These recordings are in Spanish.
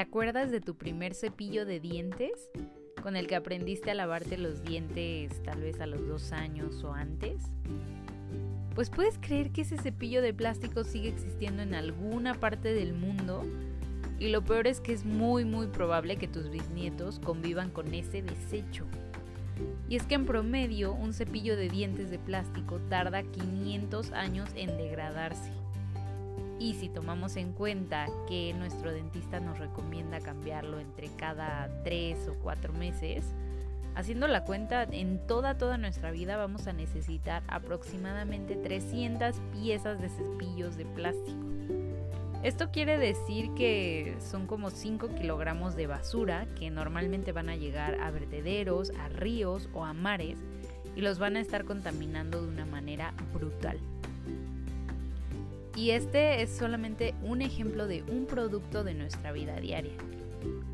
acuerdas de tu primer cepillo de dientes con el que aprendiste a lavarte los dientes tal vez a los dos años o antes? Pues puedes creer que ese cepillo de plástico sigue existiendo en alguna parte del mundo y lo peor es que es muy muy probable que tus bisnietos convivan con ese desecho. Y es que en promedio un cepillo de dientes de plástico tarda 500 años en degradarse. Y si tomamos en cuenta que nuestro dentista nos recomienda cambiarlo entre cada 3 o 4 meses, haciendo la cuenta, en toda toda nuestra vida vamos a necesitar aproximadamente 300 piezas de cepillos de plástico. Esto quiere decir que son como 5 kilogramos de basura que normalmente van a llegar a vertederos, a ríos o a mares y los van a estar contaminando de una manera brutal. Y este es solamente un ejemplo de un producto de nuestra vida diaria.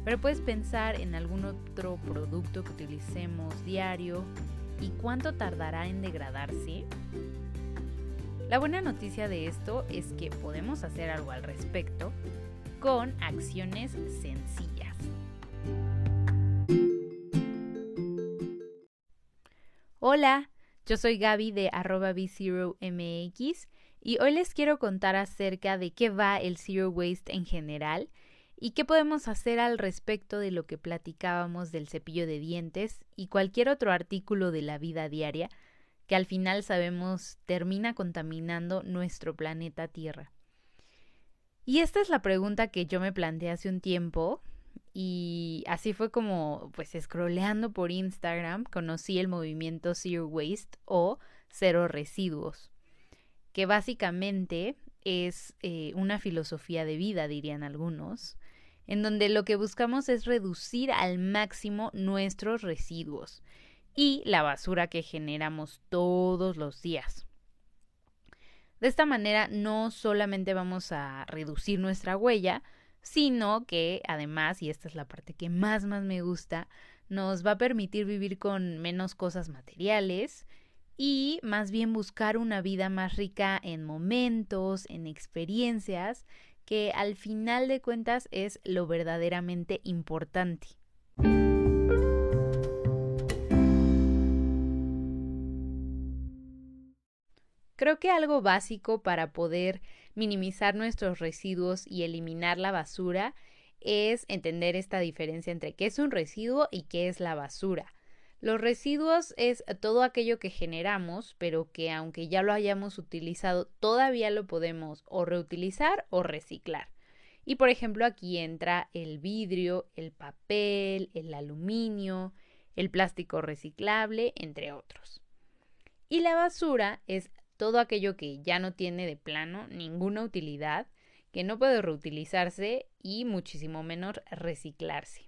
Pero puedes pensar en algún otro producto que utilicemos diario y cuánto tardará en degradarse. La buena noticia de esto es que podemos hacer algo al respecto con acciones sencillas. Hola, yo soy Gaby de arroba B0MX y hoy les quiero contar acerca de qué va el Zero Waste en general y qué podemos hacer al respecto de lo que platicábamos del cepillo de dientes y cualquier otro artículo de la vida diaria que al final sabemos termina contaminando nuestro planeta Tierra. Y esta es la pregunta que yo me planteé hace un tiempo y así fue como pues scrolleando por Instagram conocí el movimiento Zero Waste o Cero Residuos, que básicamente es eh, una filosofía de vida, dirían algunos, en donde lo que buscamos es reducir al máximo nuestros residuos y la basura que generamos todos los días. De esta manera no solamente vamos a reducir nuestra huella, sino que además, y esta es la parte que más más me gusta, nos va a permitir vivir con menos cosas materiales y más bien buscar una vida más rica en momentos, en experiencias, que al final de cuentas es lo verdaderamente importante. Creo que algo básico para poder minimizar nuestros residuos y eliminar la basura es entender esta diferencia entre qué es un residuo y qué es la basura. Los residuos es todo aquello que generamos, pero que aunque ya lo hayamos utilizado, todavía lo podemos o reutilizar o reciclar. Y por ejemplo, aquí entra el vidrio, el papel, el aluminio, el plástico reciclable, entre otros. Y la basura es todo aquello que ya no tiene de plano ninguna utilidad, que no puede reutilizarse y muchísimo menos reciclarse.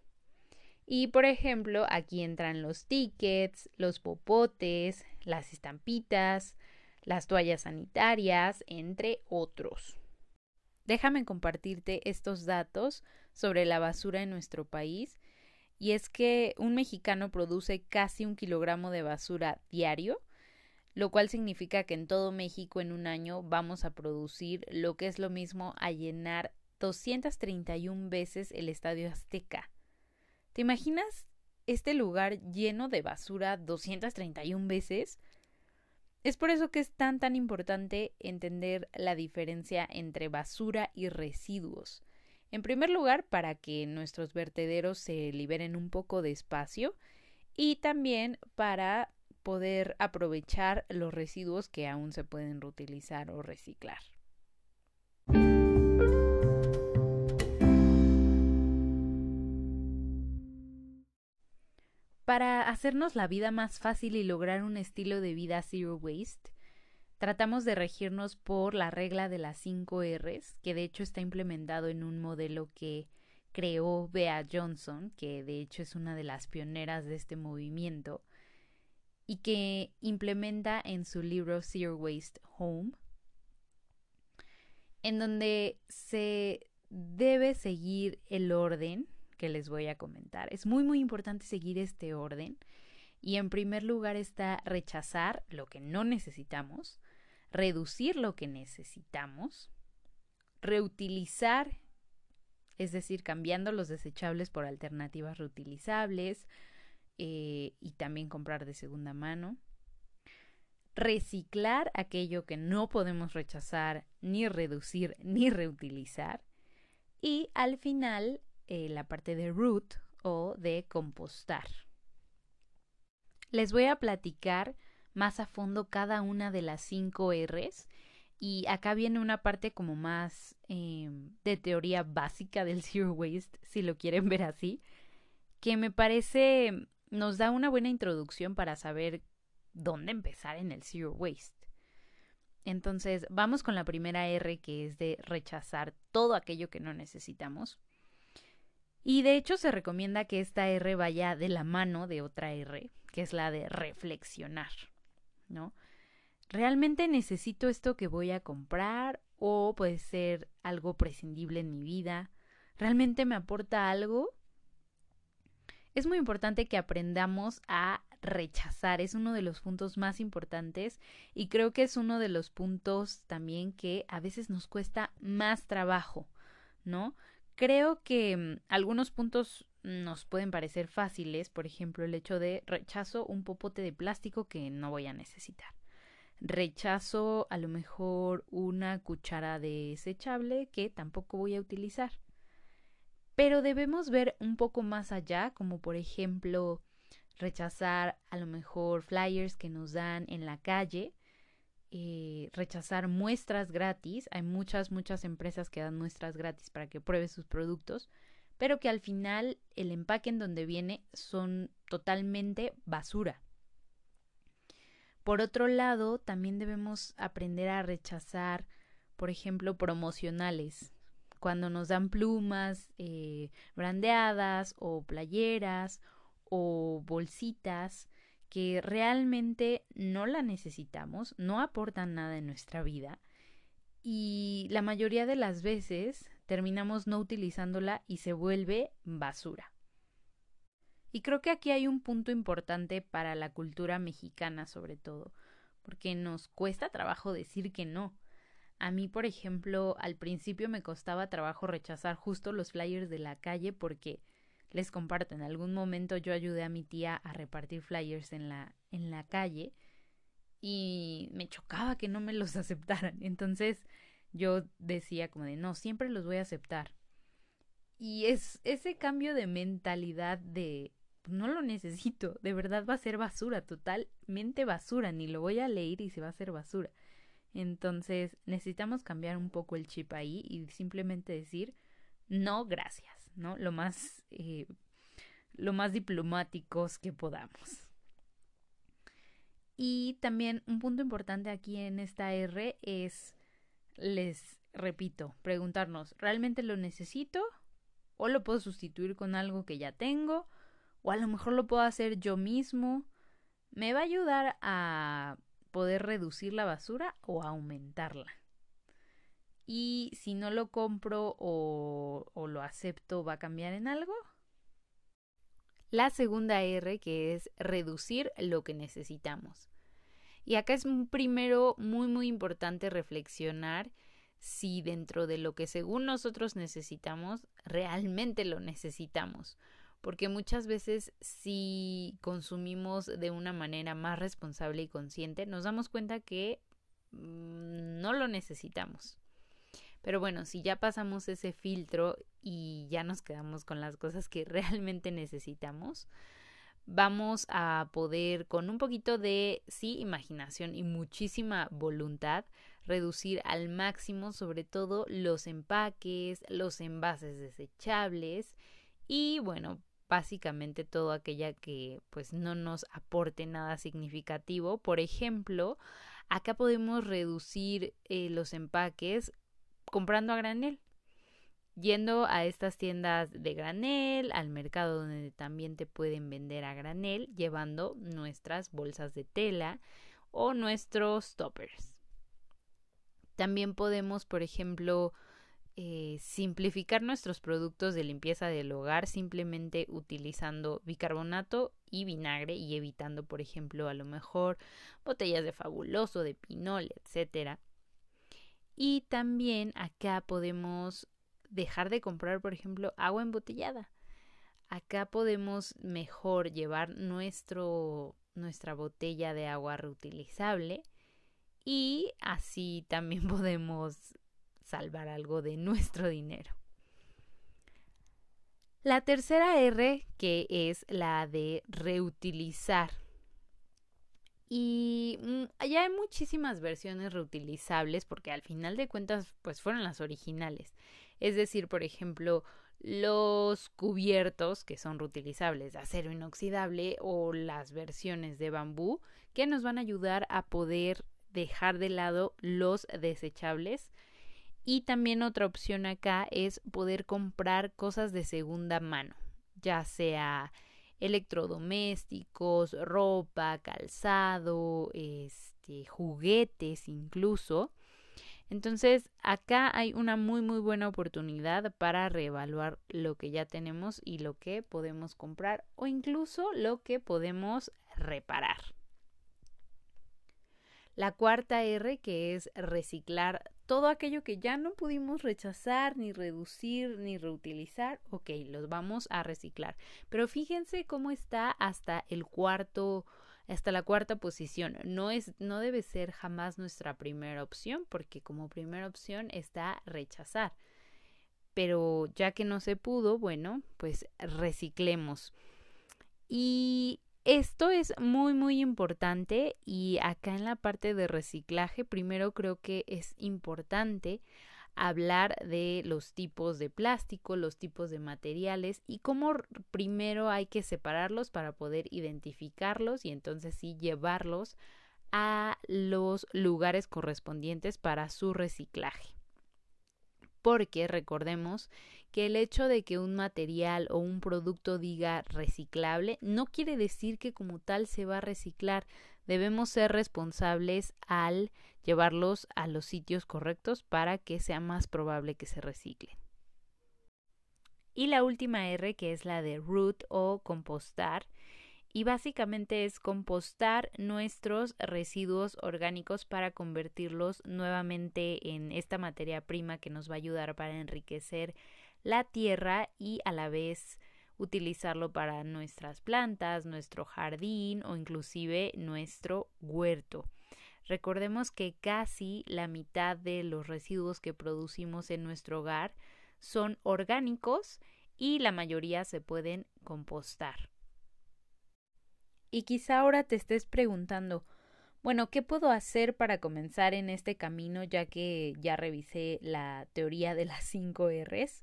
Y por ejemplo, aquí entran los tickets, los popotes, las estampitas, las toallas sanitarias, entre otros. Déjame compartirte estos datos sobre la basura en nuestro país. Y es que un mexicano produce casi un kilogramo de basura diario lo cual significa que en todo México en un año vamos a producir lo que es lo mismo a llenar 231 veces el Estadio Azteca. ¿Te imaginas este lugar lleno de basura 231 veces? Es por eso que es tan tan importante entender la diferencia entre basura y residuos. En primer lugar, para que nuestros vertederos se liberen un poco de espacio y también para poder aprovechar los residuos que aún se pueden reutilizar o reciclar. Para hacernos la vida más fácil y lograr un estilo de vida zero waste, tratamos de regirnos por la regla de las 5 Rs, que de hecho está implementado en un modelo que creó Bea Johnson, que de hecho es una de las pioneras de este movimiento, y que implementa en su libro Zero Waste Home, en donde se debe seguir el orden que les voy a comentar. Es muy muy importante seguir este orden y en primer lugar está rechazar lo que no necesitamos, reducir lo que necesitamos, reutilizar es decir, cambiando los desechables por alternativas reutilizables eh, y también comprar de segunda mano. Reciclar aquello que no podemos rechazar, ni reducir, ni reutilizar. Y al final, eh, la parte de root o de compostar. Les voy a platicar más a fondo cada una de las cinco R's y acá viene una parte como más em, de teoría básica del zero waste, si lo quieren ver así, que me parece nos da una buena introducción para saber dónde empezar en el zero waste. Entonces, vamos con la primera R que es de rechazar todo aquello que no necesitamos. Y de hecho se recomienda que esta R vaya de la mano de otra R, que es la de reflexionar, ¿no? ¿Realmente necesito esto que voy a comprar? ¿O puede ser algo prescindible en mi vida? ¿Realmente me aporta algo? Es muy importante que aprendamos a rechazar, es uno de los puntos más importantes y creo que es uno de los puntos también que a veces nos cuesta más trabajo, ¿no? Creo que mm, algunos puntos nos pueden parecer fáciles, por ejemplo, el hecho de rechazo un popote de plástico que no voy a necesitar rechazo a lo mejor una cuchara desechable que tampoco voy a utilizar. Pero debemos ver un poco más allá, como por ejemplo rechazar a lo mejor flyers que nos dan en la calle, eh, rechazar muestras gratis. Hay muchas, muchas empresas que dan muestras gratis para que pruebes sus productos, pero que al final el empaque en donde viene son totalmente basura. Por otro lado, también debemos aprender a rechazar, por ejemplo, promocionales. Cuando nos dan plumas eh, brandeadas o playeras o bolsitas que realmente no la necesitamos, no aportan nada en nuestra vida y la mayoría de las veces terminamos no utilizándola y se vuelve basura. Y creo que aquí hay un punto importante para la cultura mexicana sobre todo, porque nos cuesta trabajo decir que no. A mí, por ejemplo, al principio me costaba trabajo rechazar justo los flyers de la calle porque les comparto, en algún momento yo ayudé a mi tía a repartir flyers en la, en la calle y me chocaba que no me los aceptaran. Entonces yo decía como de no, siempre los voy a aceptar. Y es ese cambio de mentalidad de no lo necesito, de verdad va a ser basura, totalmente basura, ni lo voy a leer y se va a hacer basura. Entonces necesitamos cambiar un poco el chip ahí y simplemente decir no gracias, ¿no? Lo más, eh, lo más diplomáticos que podamos. Y también un punto importante aquí en esta R es, les repito, preguntarnos, ¿realmente lo necesito? ¿O lo puedo sustituir con algo que ya tengo? o a lo mejor lo puedo hacer yo mismo. Me va a ayudar a poder reducir la basura o aumentarla. Y si no lo compro o, lo acepto, ¿va a cambiar en algo? La segunda R que es reducir lo que necesitamos. Y acá es primero muy muy importante reflexionar si dentro de lo que según nosotros necesitamos, realmente lo necesitamos porque muchas veces si consumimos de una manera más responsable y consciente, nos damos cuenta que mm, no lo necesitamos. Pero bueno, si ya pasamos ese filtro y ya nos quedamos con las cosas que realmente necesitamos, vamos a poder con un poquito de sí imaginación y muchísima voluntad reducir al máximo sobre todo los empaques, los envases desechables y bueno, básicamente todo aquella que pues no nos aporte nada significativo. Por ejemplo, acá podemos reducir eh, los empaques comprando a granel. Yendo a estas tiendas de granel, al mercado donde también te pueden vender a granel, llevando nuestras bolsas de tela o nuestros toppers. También podemos, por ejemplo, eh, simplificar nuestros productos de limpieza del hogar simplemente utilizando bicarbonato y vinagre y evitando, por ejemplo, a lo mejor botellas de fabuloso, de pinol, etcétera. Y también acá podemos dejar de comprar, por ejemplo, agua embotellada. Acá podemos mejor llevar nuestro, nuestra botella de agua reutilizable y así también podemos salvar algo de nuestro dinero. La tercera R, que es la de reutilizar. Y mm, ya hay muchísimas versiones reutilizables porque al final de cuentas pues fueron las originales. Es decir, por ejemplo, los cubiertos que son reutilizables de acero inoxidable o las versiones de bambú que nos van a ayudar a poder dejar de lado los desechables. Y también otra opción acá es poder comprar cosas de segunda mano, ya sea electrodomésticos, ropa, calzado, este, juguetes incluso. Entonces, acá hay una muy muy buena oportunidad para reevaluar lo que ya tenemos y lo que podemos comprar o incluso lo que podemos reparar. La cuarta R, que es reciclar todo aquello que ya no pudimos rechazar, ni reducir, ni reutilizar, ok, los vamos a reciclar. Pero fíjense cómo está hasta el cuarto, hasta la cuarta posición. No es, no debe ser jamás nuestra primera opción, porque como primera opción está rechazar. Pero ya que no se pudo, bueno, pues reciclemos. Y esto es muy muy importante y acá en la parte de reciclaje primero creo que es importante hablar de los tipos de plástico, los tipos de materiales y cómo primero hay que separarlos para poder identificarlos y entonces sí llevarlos a los lugares correspondientes para su reciclaje. Porque recordemos que el hecho de que un material o un producto diga reciclable no quiere decir que como tal se va a reciclar. Debemos ser responsables al llevarlos a los sitios correctos para que sea más probable que se reciclen. Y la última R que es la de root o compostar y básicamente es compostar nuestros residuos orgánicos para convertirlos nuevamente en esta materia prima que nos va a ayudar para enriquecer la tierra y a la vez utilizarlo para nuestras plantas, nuestro jardín o inclusive nuestro huerto. Recordemos que casi la mitad de los residuos que producimos en nuestro hogar son orgánicos y la mayoría se pueden compostar. Y quizá ahora te estés preguntando, bueno, ¿qué puedo hacer para comenzar en este camino ya que ya revisé la teoría de las 5 Rs?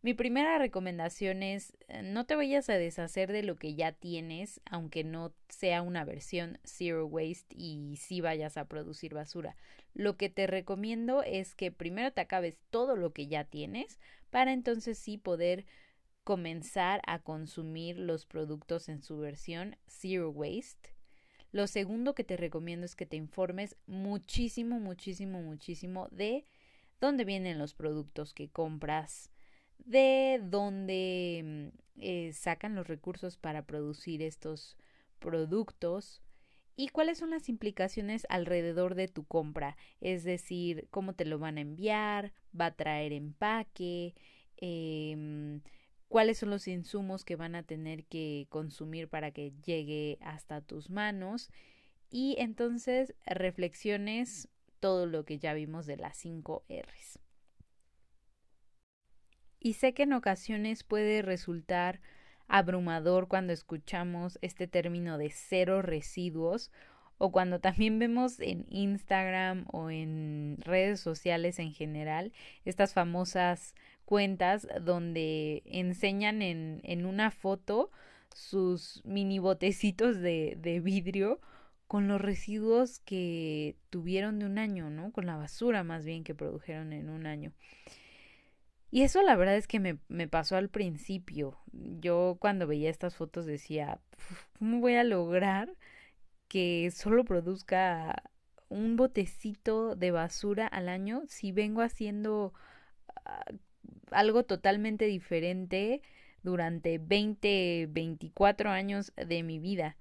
Mi primera recomendación es eh, no te vayas a deshacer de lo que ya tienes, aunque no sea una versión zero waste y sí vayas a producir basura. Lo que te recomiendo es que primero te acabes todo lo que ya tienes para entonces sí poder comenzar a consumir los productos en su versión zero waste. Lo segundo que te recomiendo es que te informes muchísimo, muchísimo, muchísimo de dónde vienen los productos que compras, de dónde mm, eh, sacan los recursos para producir estos productos y cuáles son las implicaciones alrededor de tu compra, es decir, cómo te lo van a enviar, va a traer empaque, eh, cuáles son los insumos que van a tener que consumir para que llegue hasta tus manos y entonces reflexiones todo lo que ya vimos de las 5 R's. Y sé que en ocasiones puede resultar abrumador cuando escuchamos este término de cero residuos o cuando también vemos en Instagram o en redes sociales en general estas famosas cuentas donde enseñan en, en una foto sus mini botecitos de, de vidrio con los residuos que tuvieron de un año, ¿no? Con la basura más bien que produjeron en un año. Y eso la verdad es que me, me, pasó al principio. Yo cuando veía estas fotos decía, ¿cómo voy a lograr que solo produzca un botecito de basura al año si vengo haciendo ah, algo totalmente diferente durante 20, 24 años de mi vida?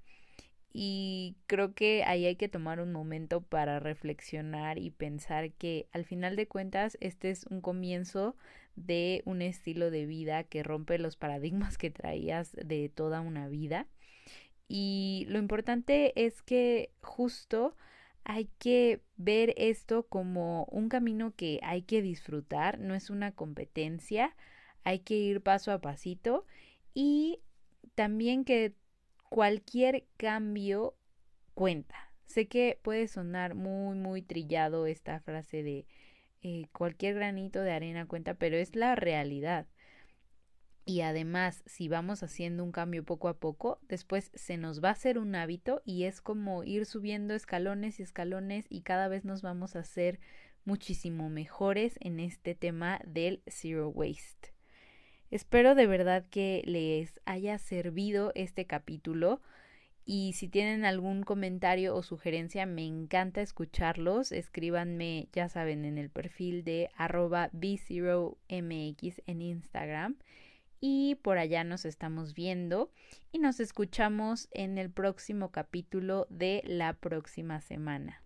y creo que ahí hay que tomar un momento para reflexionar y pensar que al final de cuentas este es un comienzo de un estilo de vida que rompe los paradigmas que traías de toda una vida. Y lo importante es que justo hay que ver esto como un camino que hay que disfrutar, no es una competencia, hay que ir paso a pasito y también que cualquier cambio cuenta. Sé que puede sonar muy, muy trillado esta frase de eh, cualquier granito de arena cuenta, pero es la realidad. Y además, si vamos haciendo un cambio poco a poco, después se nos va a hacer un hábito y es como ir subiendo escalones y escalones y cada vez nos vamos a hacer muchísimo mejores en este tema del zero waste. Espero de verdad que les haya servido este capítulo y si tienen algún comentario o sugerencia me encanta escucharlos. Escríbanme, ya saben, en el perfil de arroba b0mx en Instagram y por allá nos estamos viendo y nos escuchamos en el próximo capítulo de la próxima semana.